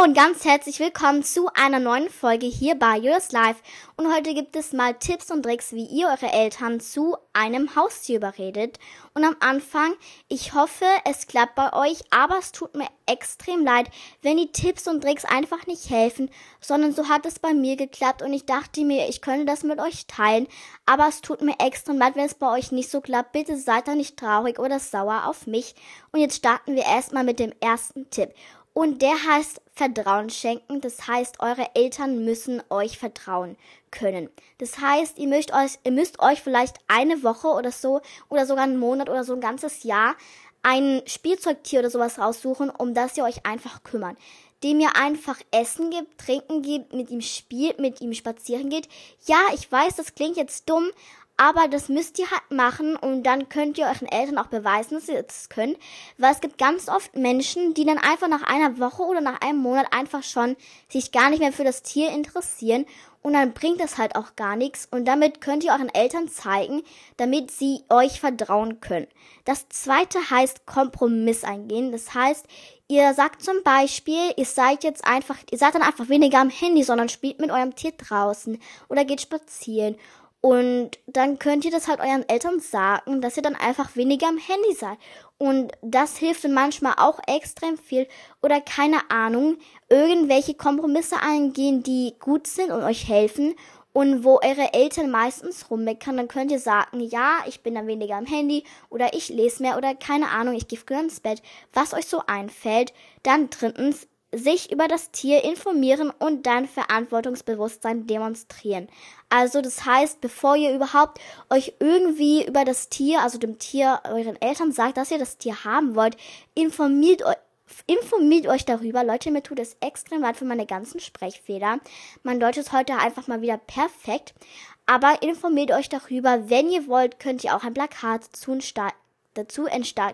Hallo und ganz herzlich willkommen zu einer neuen Folge hier bei Yours Life. Und heute gibt es mal Tipps und Tricks, wie ihr eure Eltern zu einem Haustier überredet. Und am Anfang, ich hoffe, es klappt bei euch, aber es tut mir extrem leid, wenn die Tipps und Tricks einfach nicht helfen, sondern so hat es bei mir geklappt und ich dachte mir, ich könnte das mit euch teilen, aber es tut mir extrem leid, wenn es bei euch nicht so klappt. Bitte seid da nicht traurig oder sauer auf mich. Und jetzt starten wir erstmal mit dem ersten Tipp. Und der heißt Vertrauen schenken. Das heißt, eure Eltern müssen euch vertrauen können. Das heißt, ihr müsst euch, ihr müsst euch vielleicht eine Woche oder so oder sogar einen Monat oder so ein ganzes Jahr ein Spielzeugtier oder sowas raussuchen, um das ihr euch einfach kümmern. Dem ihr einfach Essen gibt, Trinken gibt, mit ihm spielt, mit ihm spazieren geht. Ja, ich weiß, das klingt jetzt dumm, aber das müsst ihr halt machen und dann könnt ihr euren Eltern auch beweisen, dass ihr das könnt. Weil es gibt ganz oft Menschen, die dann einfach nach einer Woche oder nach einem Monat einfach schon sich gar nicht mehr für das Tier interessieren und dann bringt das halt auch gar nichts und damit könnt ihr euren Eltern zeigen, damit sie euch vertrauen können. Das zweite heißt Kompromiss eingehen. Das heißt, ihr sagt zum Beispiel, ihr seid jetzt einfach, ihr seid dann einfach weniger am Handy, sondern spielt mit eurem Tier draußen oder geht spazieren und dann könnt ihr das halt euren Eltern sagen, dass ihr dann einfach weniger am Handy seid. Und das hilft dann manchmal auch extrem viel. Oder keine Ahnung, irgendwelche Kompromisse eingehen, die gut sind und euch helfen. Und wo eure Eltern meistens rummeckern, dann könnt ihr sagen, ja, ich bin dann weniger am Handy oder ich lese mehr oder keine Ahnung, ich gehe früher ins Bett, was euch so einfällt. Dann drittens, sich über das Tier informieren und dann Verantwortungsbewusstsein demonstrieren. Also das heißt, bevor ihr überhaupt euch irgendwie über das Tier, also dem Tier euren Eltern sagt, dass ihr das Tier haben wollt, informiert euch informiert euch darüber. Leute, mir tut es extrem leid für meine ganzen Sprechfehler. Mein Deutsch ist heute einfach mal wieder perfekt. Aber informiert euch darüber. Wenn ihr wollt, könnt ihr auch ein Plakat zu dazu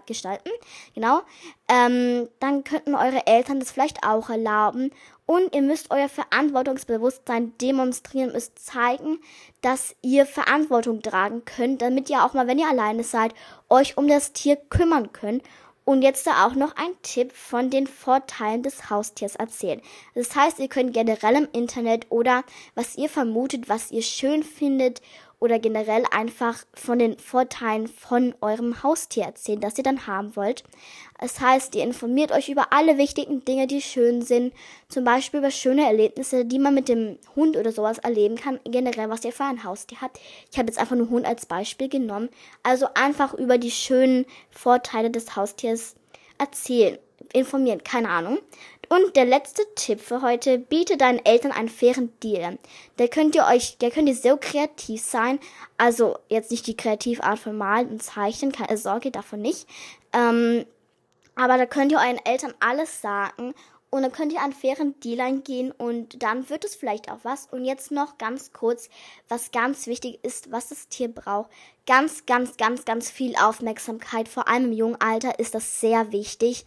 gestalten. Genau. Ähm, dann könnten eure Eltern das vielleicht auch erlauben. Und ihr müsst euer Verantwortungsbewusstsein demonstrieren, müsst zeigen, dass ihr Verantwortung tragen könnt, damit ihr auch mal, wenn ihr alleine seid, euch um das Tier kümmern könnt. Und jetzt da auch noch ein Tipp von den Vorteilen des Haustiers erzählen. Das heißt, ihr könnt generell im Internet oder was ihr vermutet, was ihr schön findet oder generell einfach von den Vorteilen von eurem Haustier erzählen, das ihr dann haben wollt. Das heißt, ihr informiert euch über alle wichtigen Dinge, die schön sind, zum Beispiel über schöne Erlebnisse, die man mit dem Hund oder sowas erleben kann, generell, was ihr für ein Haustier habt. Ich habe jetzt einfach nur Hund als Beispiel genommen. Also einfach über die schönen Vorteile des Haustiers erzählen, informieren, keine Ahnung. Und der letzte Tipp für heute, biete deinen Eltern einen fairen Deal. Da könnt ihr euch, da könnt ihr so kreativ sein. Also jetzt nicht die Kreativart von Malen und Zeichnen, keine Sorge, davon nicht. Ähm, aber da könnt ihr euren Eltern alles sagen und dann könnt ihr einen fairen Deal eingehen und dann wird es vielleicht auch was. Und jetzt noch ganz kurz, was ganz wichtig ist, was das Tier braucht. Ganz, ganz, ganz, ganz viel Aufmerksamkeit. Vor allem im jungen Alter ist das sehr wichtig.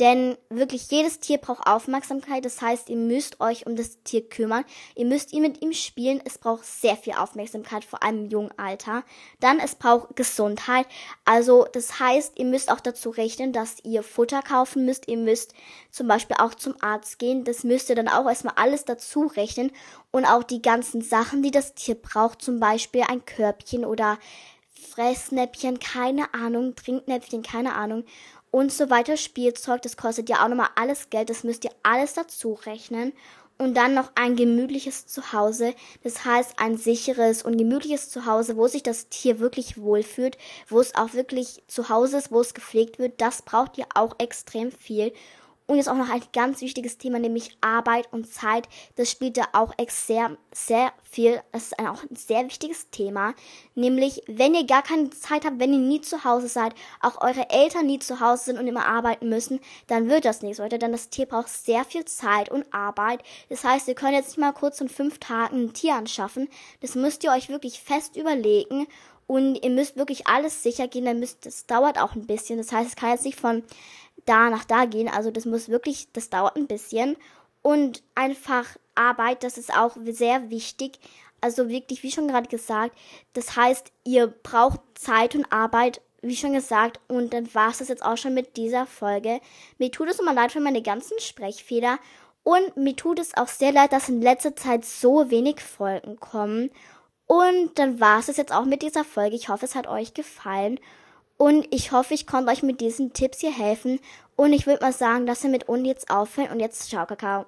Denn wirklich jedes Tier braucht Aufmerksamkeit. Das heißt, ihr müsst euch um das Tier kümmern. Ihr müsst ihn mit ihm spielen. Es braucht sehr viel Aufmerksamkeit, vor allem im jungen Alter. Dann, es braucht Gesundheit. Also, das heißt, ihr müsst auch dazu rechnen, dass ihr Futter kaufen müsst. Ihr müsst zum Beispiel auch zum Arzt gehen. Das müsst ihr dann auch erstmal alles dazu rechnen. Und auch die ganzen Sachen, die das Tier braucht. Zum Beispiel ein Körbchen oder Fressnäppchen, keine Ahnung, Trinknäpfchen, keine Ahnung und so weiter Spielzeug. Das kostet ja auch nochmal alles Geld. Das müsst ihr alles dazu rechnen. Und dann noch ein gemütliches Zuhause. Das heißt ein sicheres und gemütliches Zuhause, wo sich das Tier wirklich wohlfühlt, wo es auch wirklich zu Hause ist, wo es gepflegt wird. Das braucht ihr auch extrem viel. Und jetzt auch noch ein ganz wichtiges Thema, nämlich Arbeit und Zeit. Das spielt da auch sehr, sehr viel. Das ist auch ein sehr wichtiges Thema. Nämlich, wenn ihr gar keine Zeit habt, wenn ihr nie zu Hause seid, auch eure Eltern nie zu Hause sind und immer arbeiten müssen, dann wird das nichts, Leute. Denn das Tier braucht sehr viel Zeit und Arbeit. Das heißt, ihr könnt jetzt nicht mal kurz in fünf Tagen ein Tier anschaffen. Das müsst ihr euch wirklich fest überlegen. Und ihr müsst wirklich alles sicher gehen, dann müsst, das dauert auch ein bisschen. Das heißt, es kann jetzt nicht von da nach da gehen. Also das muss wirklich, das dauert ein bisschen. Und einfach Arbeit, das ist auch sehr wichtig. Also wirklich, wie schon gerade gesagt, das heißt, ihr braucht Zeit und Arbeit, wie schon gesagt. Und dann war es das jetzt auch schon mit dieser Folge. Mir tut es immer leid für meine ganzen Sprechfehler. Und mir tut es auch sehr leid, dass in letzter Zeit so wenig Folgen kommen. Und dann war es jetzt auch mit dieser Folge. Ich hoffe, es hat euch gefallen. Und ich hoffe, ich konnte euch mit diesen Tipps hier helfen. Und ich würde mal sagen, dass wir mit uns jetzt aufhören. Und jetzt ciao, Kakao.